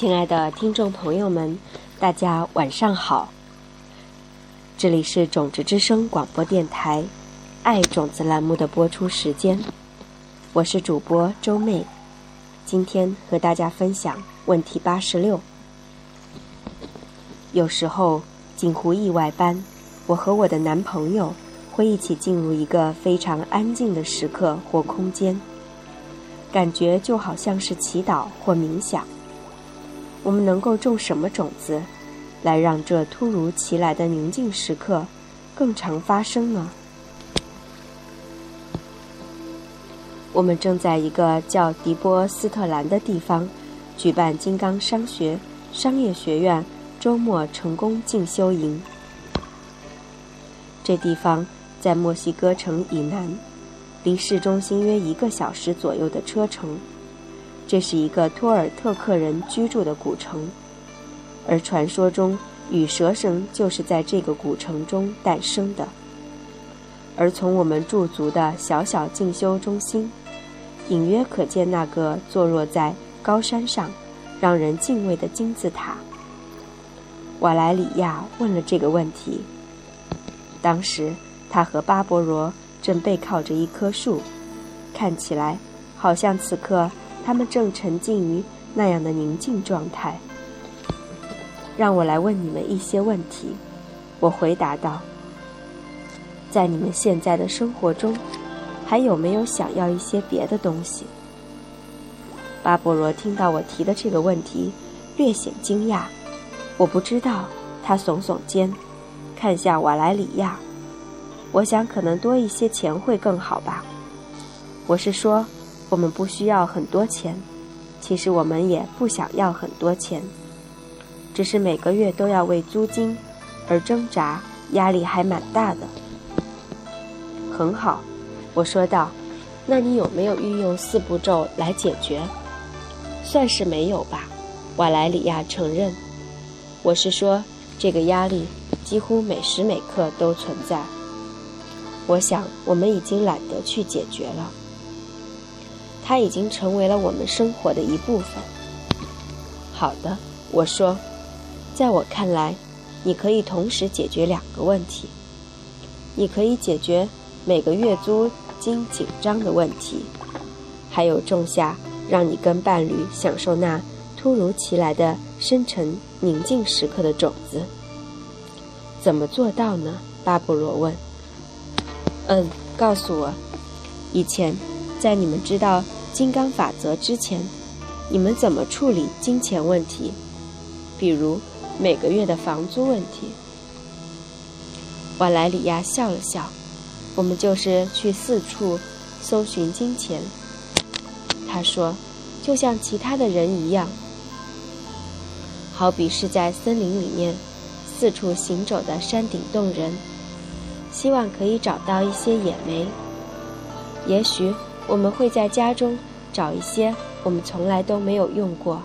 亲爱的听众朋友们，大家晚上好。这里是种子之声广播电台《爱种子》栏目的播出时间，我是主播周妹，今天和大家分享问题八十六。有时候近乎意外般，我和我的男朋友会一起进入一个非常安静的时刻或空间，感觉就好像是祈祷或冥想。我们能够种什么种子，来让这突如其来的宁静时刻更常发生呢？我们正在一个叫迪波斯特兰的地方举办金刚商学商业学院周末成功进修营。这地方在墨西哥城以南，离市中心约一个小时左右的车程。这是一个托尔特克人居住的古城，而传说中羽蛇神就是在这个古城中诞生的。而从我们驻足的小小进修中心，隐约可见那个坐落在高山上、让人敬畏的金字塔。瓦莱里亚问了这个问题。当时他和巴勃罗正背靠着一棵树，看起来好像此刻。他们正沉浸于那样的宁静状态。让我来问你们一些问题，我回答道：“在你们现在的生活中，还有没有想要一些别的东西？”巴勃罗听到我提的这个问题，略显惊讶。我不知道，他耸耸肩，看向瓦莱里亚。我想，可能多一些钱会更好吧。我是说。我们不需要很多钱，其实我们也不想要很多钱，只是每个月都要为租金而挣扎，压力还蛮大的。很好，我说道，那你有没有运用四步骤来解决？算是没有吧，瓦莱里亚承认。我是说，这个压力几乎每时每刻都存在。我想，我们已经懒得去解决了。它已经成为了我们生活的一部分。好的，我说，在我看来，你可以同时解决两个问题。你可以解决每个月租金紧张的问题，还有种下让你跟伴侣享受那突如其来的深沉宁静时刻的种子。怎么做到呢？巴布罗问。嗯，告诉我，以前在你们知道。金刚法则之前，你们怎么处理金钱问题？比如每个月的房租问题。瓦莱里亚笑了笑：“我们就是去四处搜寻金钱。”他说：“就像其他的人一样，好比是在森林里面四处行走的山顶洞人，希望可以找到一些野莓。也许。”我们会在家中找一些我们从来都没有用过，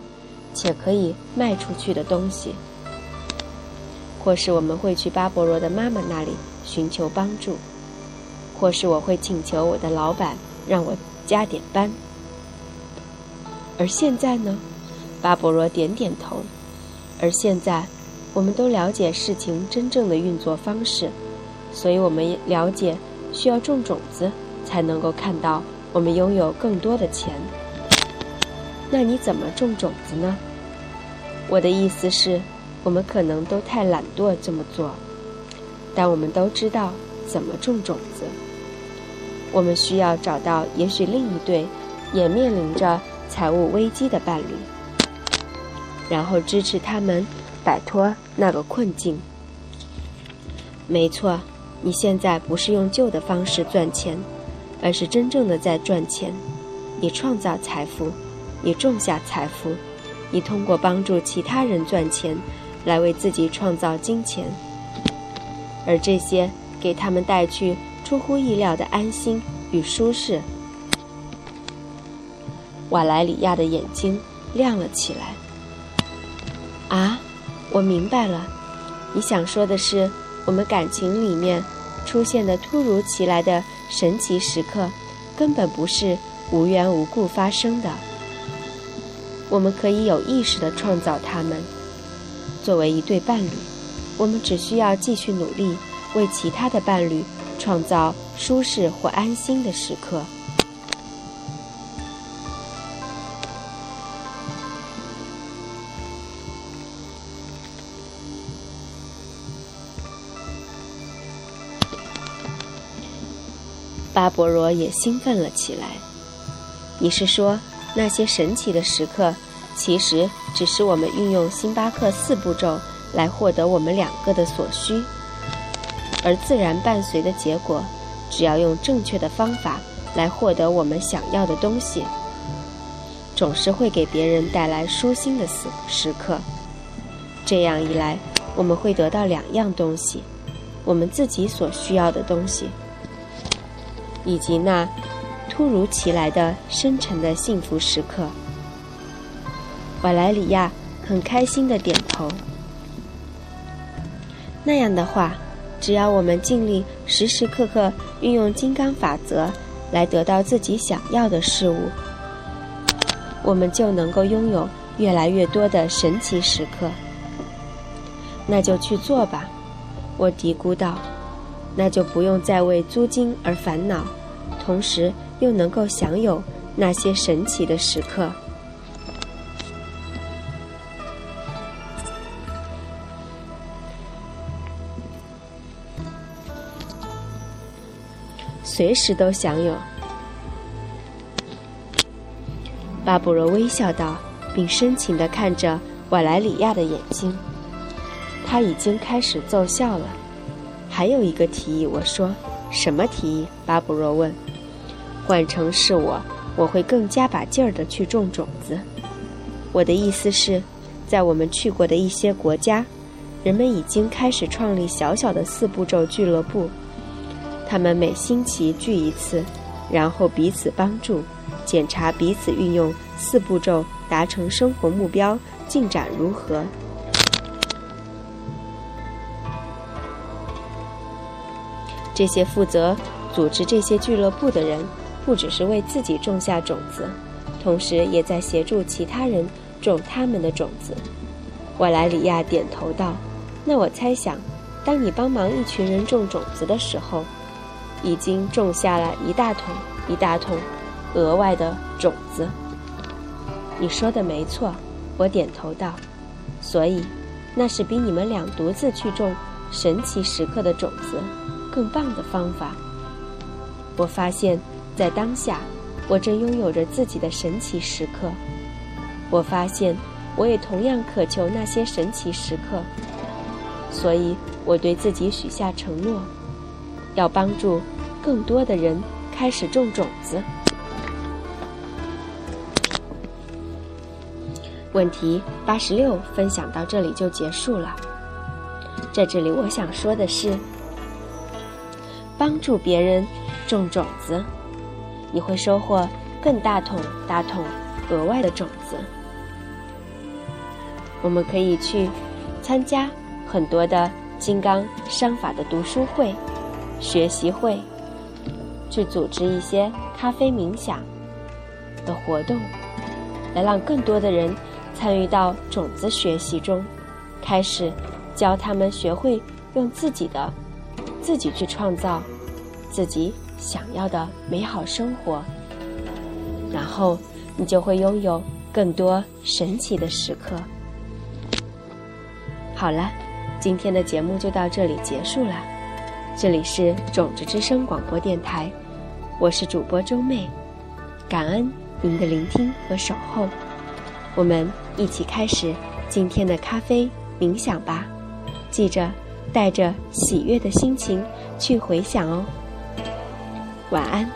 且可以卖出去的东西，或是我们会去巴勃罗的妈妈那里寻求帮助，或是我会请求我的老板让我加点班。而现在呢？巴勃罗点点头。而现在，我们都了解事情真正的运作方式，所以我们了解需要种种子才能够看到。我们拥有更多的钱，那你怎么种种子呢？我的意思是，我们可能都太懒惰这么做，但我们都知道怎么种种子。我们需要找到也许另一对也面临着财务危机的伴侣，然后支持他们摆脱那个困境。没错，你现在不是用旧的方式赚钱。而是真正的在赚钱，你创造财富，你种下财富，你通过帮助其他人赚钱，来为自己创造金钱，而这些给他们带去出乎意料的安心与舒适。瓦莱里亚的眼睛亮了起来。啊，我明白了，你想说的是，我们感情里面出现的突如其来的。神奇时刻，根本不是无缘无故发生的。我们可以有意识地创造它们。作为一对伴侣，我们只需要继续努力，为其他的伴侣创造舒适或安心的时刻。巴勃罗也兴奋了起来。你是说，那些神奇的时刻，其实只是我们运用星巴克四步骤来获得我们两个的所需，而自然伴随的结果，只要用正确的方法来获得我们想要的东西，总是会给别人带来舒心的时时刻。这样一来，我们会得到两样东西：我们自己所需要的东西。以及那突如其来的深沉的幸福时刻，瓦莱里亚很开心的点头。那样的话，只要我们尽力时时刻刻运用金刚法则来得到自己想要的事物，我们就能够拥有越来越多的神奇时刻。那就去做吧，我嘀咕道。那就不用再为租金而烦恼，同时又能够享有那些神奇的时刻。随时都享有。巴布罗微笑道，并深情地看着瓦莱里亚的眼睛。他已经开始奏效了。还有一个提议，我说，什么提议？巴布罗问。换成是我，我会更加把劲儿的去种种子。我的意思是，在我们去过的一些国家，人们已经开始创立小小的四步骤俱乐部。他们每星期聚一次，然后彼此帮助，检查彼此运用四步骤达成生活目标进展如何。这些负责组织这些俱乐部的人，不只是为自己种下种子，同时也在协助其他人种他们的种子。瓦莱里亚点头道：“那我猜想，当你帮忙一群人种种子的时候，已经种下了一大桶一大桶额外的种子。”你说的没错，我点头道：“所以，那是比你们俩独自去种神奇时刻的种子。”更棒的方法。我发现，在当下，我正拥有着自己的神奇时刻。我发现，我也同样渴求那些神奇时刻。所以，我对自己许下承诺，要帮助更多的人开始种种子。问题八十六分享到这里就结束了。在这里，我想说的是。帮助别人种种子，你会收获更大桶大桶额外的种子。我们可以去参加很多的金刚商法的读书会、学习会，去组织一些咖啡冥想的活动，来让更多的人参与到种子学习中，开始教他们学会用自己的。自己去创造自己想要的美好生活，然后你就会拥有更多神奇的时刻。好了，今天的节目就到这里结束了。这里是种子之声广播电台，我是主播周妹，感恩您的聆听和守候。我们一起开始今天的咖啡冥想吧，记着。带着喜悦的心情去回想哦，晚安。